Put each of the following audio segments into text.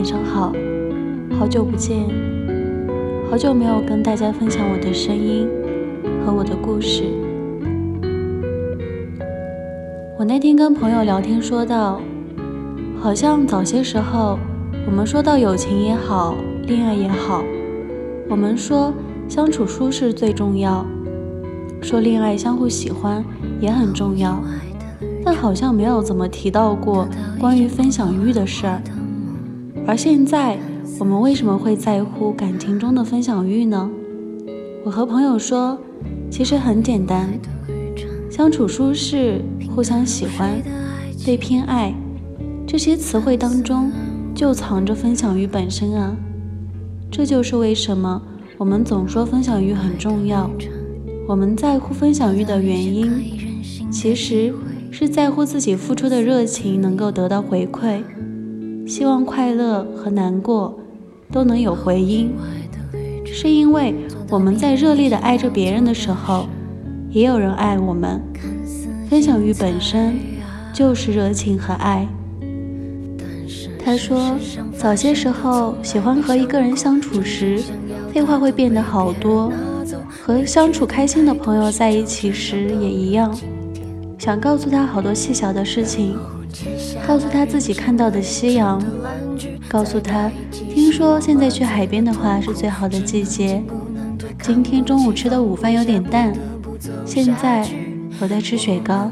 晚上好，好久不见，好久没有跟大家分享我的声音和我的故事。我那天跟朋友聊天说到，好像早些时候我们说到友情也好，恋爱也好，我们说相处舒适最重要，说恋爱相互喜欢也很重要。但好像没有怎么提到过关于分享欲的事儿，而现在我们为什么会在乎感情中的分享欲呢？我和朋友说，其实很简单，相处舒适、互相喜欢、被偏爱，这些词汇当中就藏着分享欲本身啊！这就是为什么我们总说分享欲很重要，我们在乎分享欲的原因，其实。是在乎自己付出的热情能够得到回馈，希望快乐和难过都能有回音。是因为我们在热烈的爱着别人的时候，也有人爱我们。分享欲本身就是热情和爱。他说，早些时候喜欢和一个人相处时，废话会变得好多；和相处开心的朋友在一起时也一样。想告诉他好多细小的事情，告诉他自己看到的夕阳，告诉他听说现在去海边的话是最好的季节。今天中午吃的午饭有点淡，现在我在吃雪糕。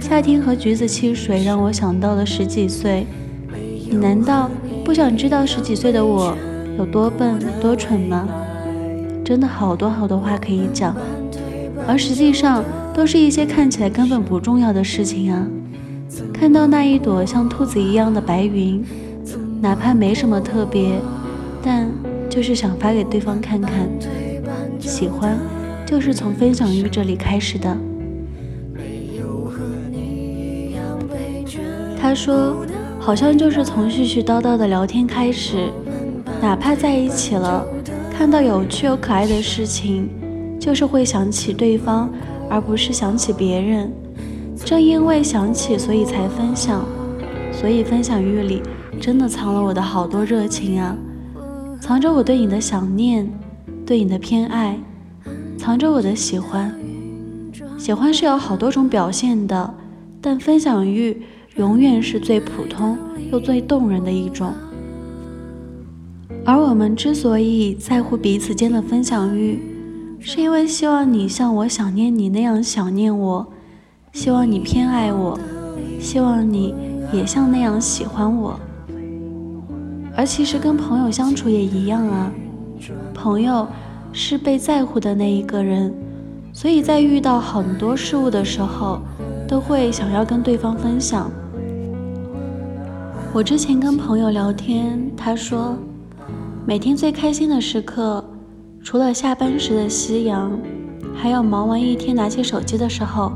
夏天和橘子汽水让我想到了十几岁，你难道不想知道十几岁的我有多笨多蠢吗？真的好多好多话可以讲，而实际上。都是一些看起来根本不重要的事情啊！看到那一朵像兔子一样的白云，哪怕没什么特别，但就是想发给对方看看。喜欢就是从分享欲这里开始的。他说，好像就是从絮絮叨叨的聊天开始，哪怕在一起了，看到有趣又可爱的事情，就是会想起对方。而不是想起别人，正因为想起，所以才分享，所以分享欲里真的藏了我的好多热情啊，藏着我对你的想念，对你的偏爱，藏着我的喜欢。喜欢是有好多种表现的，但分享欲永远是最普通又最动人的一种。而我们之所以在乎彼此间的分享欲。是因为希望你像我想念你那样想念我，希望你偏爱我，希望你也像那样喜欢我。而其实跟朋友相处也一样啊，朋友是被在乎的那一个人，所以在遇到很多事物的时候，都会想要跟对方分享。我之前跟朋友聊天，他说每天最开心的时刻。除了下班时的夕阳，还有忙完一天拿起手机的时候，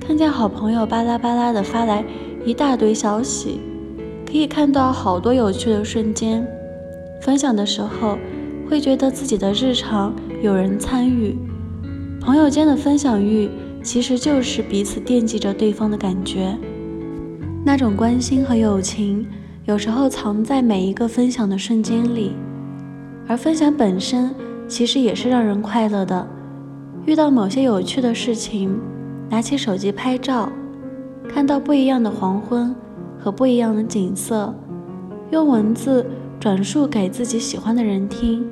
看见好朋友巴拉巴拉的发来一大堆消息，可以看到好多有趣的瞬间。分享的时候，会觉得自己的日常有人参与。朋友间的分享欲，其实就是彼此惦记着对方的感觉。那种关心和友情，有时候藏在每一个分享的瞬间里，而分享本身。其实也是让人快乐的。遇到某些有趣的事情，拿起手机拍照，看到不一样的黄昏和不一样的景色，用文字转述给自己喜欢的人听，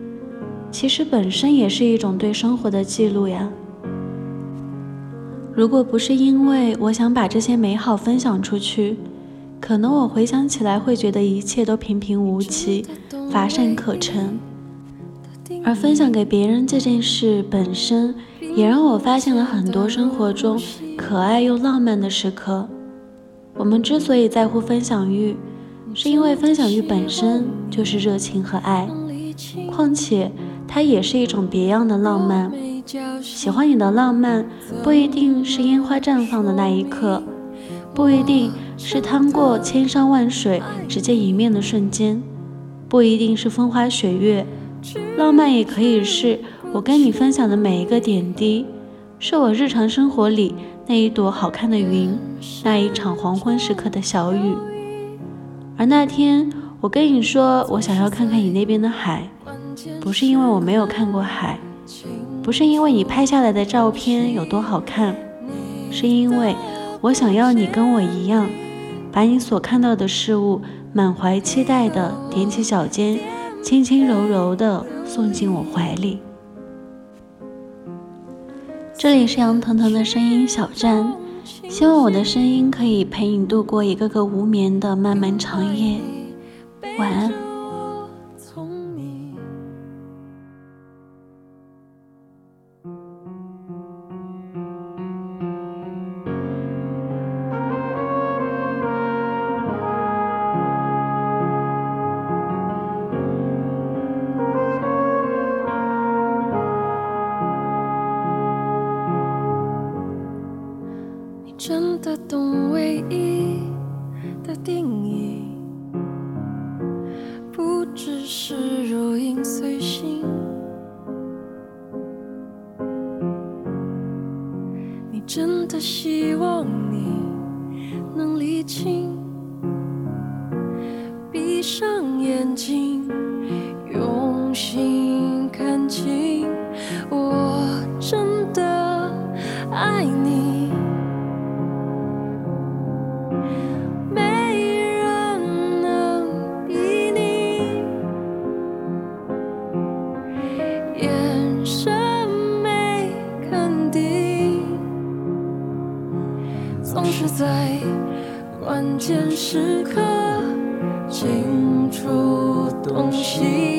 其实本身也是一种对生活的记录呀。如果不是因为我想把这些美好分享出去，可能我回想起来会觉得一切都平平无奇，乏善可陈。而分享给别人这件事本身，也让我发现了很多生活中可爱又浪漫的时刻。我们之所以在乎分享欲，是因为分享欲本身就是热情和爱，况且它也是一种别样的浪漫。喜欢你的浪漫，不一定是烟花绽放的那一刻，不一定是趟过千山万水只见一面的瞬间，不一定是风花雪月。浪漫也可以是我跟你分享的每一个点滴，是我日常生活里那一朵好看的云，那一场黄昏时刻的小雨。而那天我跟你说我想要看看你那边的海，不是因为我没有看过海，不是因为你拍下来的照片有多好看，是因为我想要你跟我一样，把你所看到的事物满怀期待的踮起脚尖，轻轻柔柔的送进我怀里。这里是杨腾腾的声音小站，希望我的声音可以陪你度过一个个无眠的漫漫长夜。晚安。闭上眼睛，用心看清，我真的爱你，没人能比你，眼神没肯定，总是在关键时刻。东西。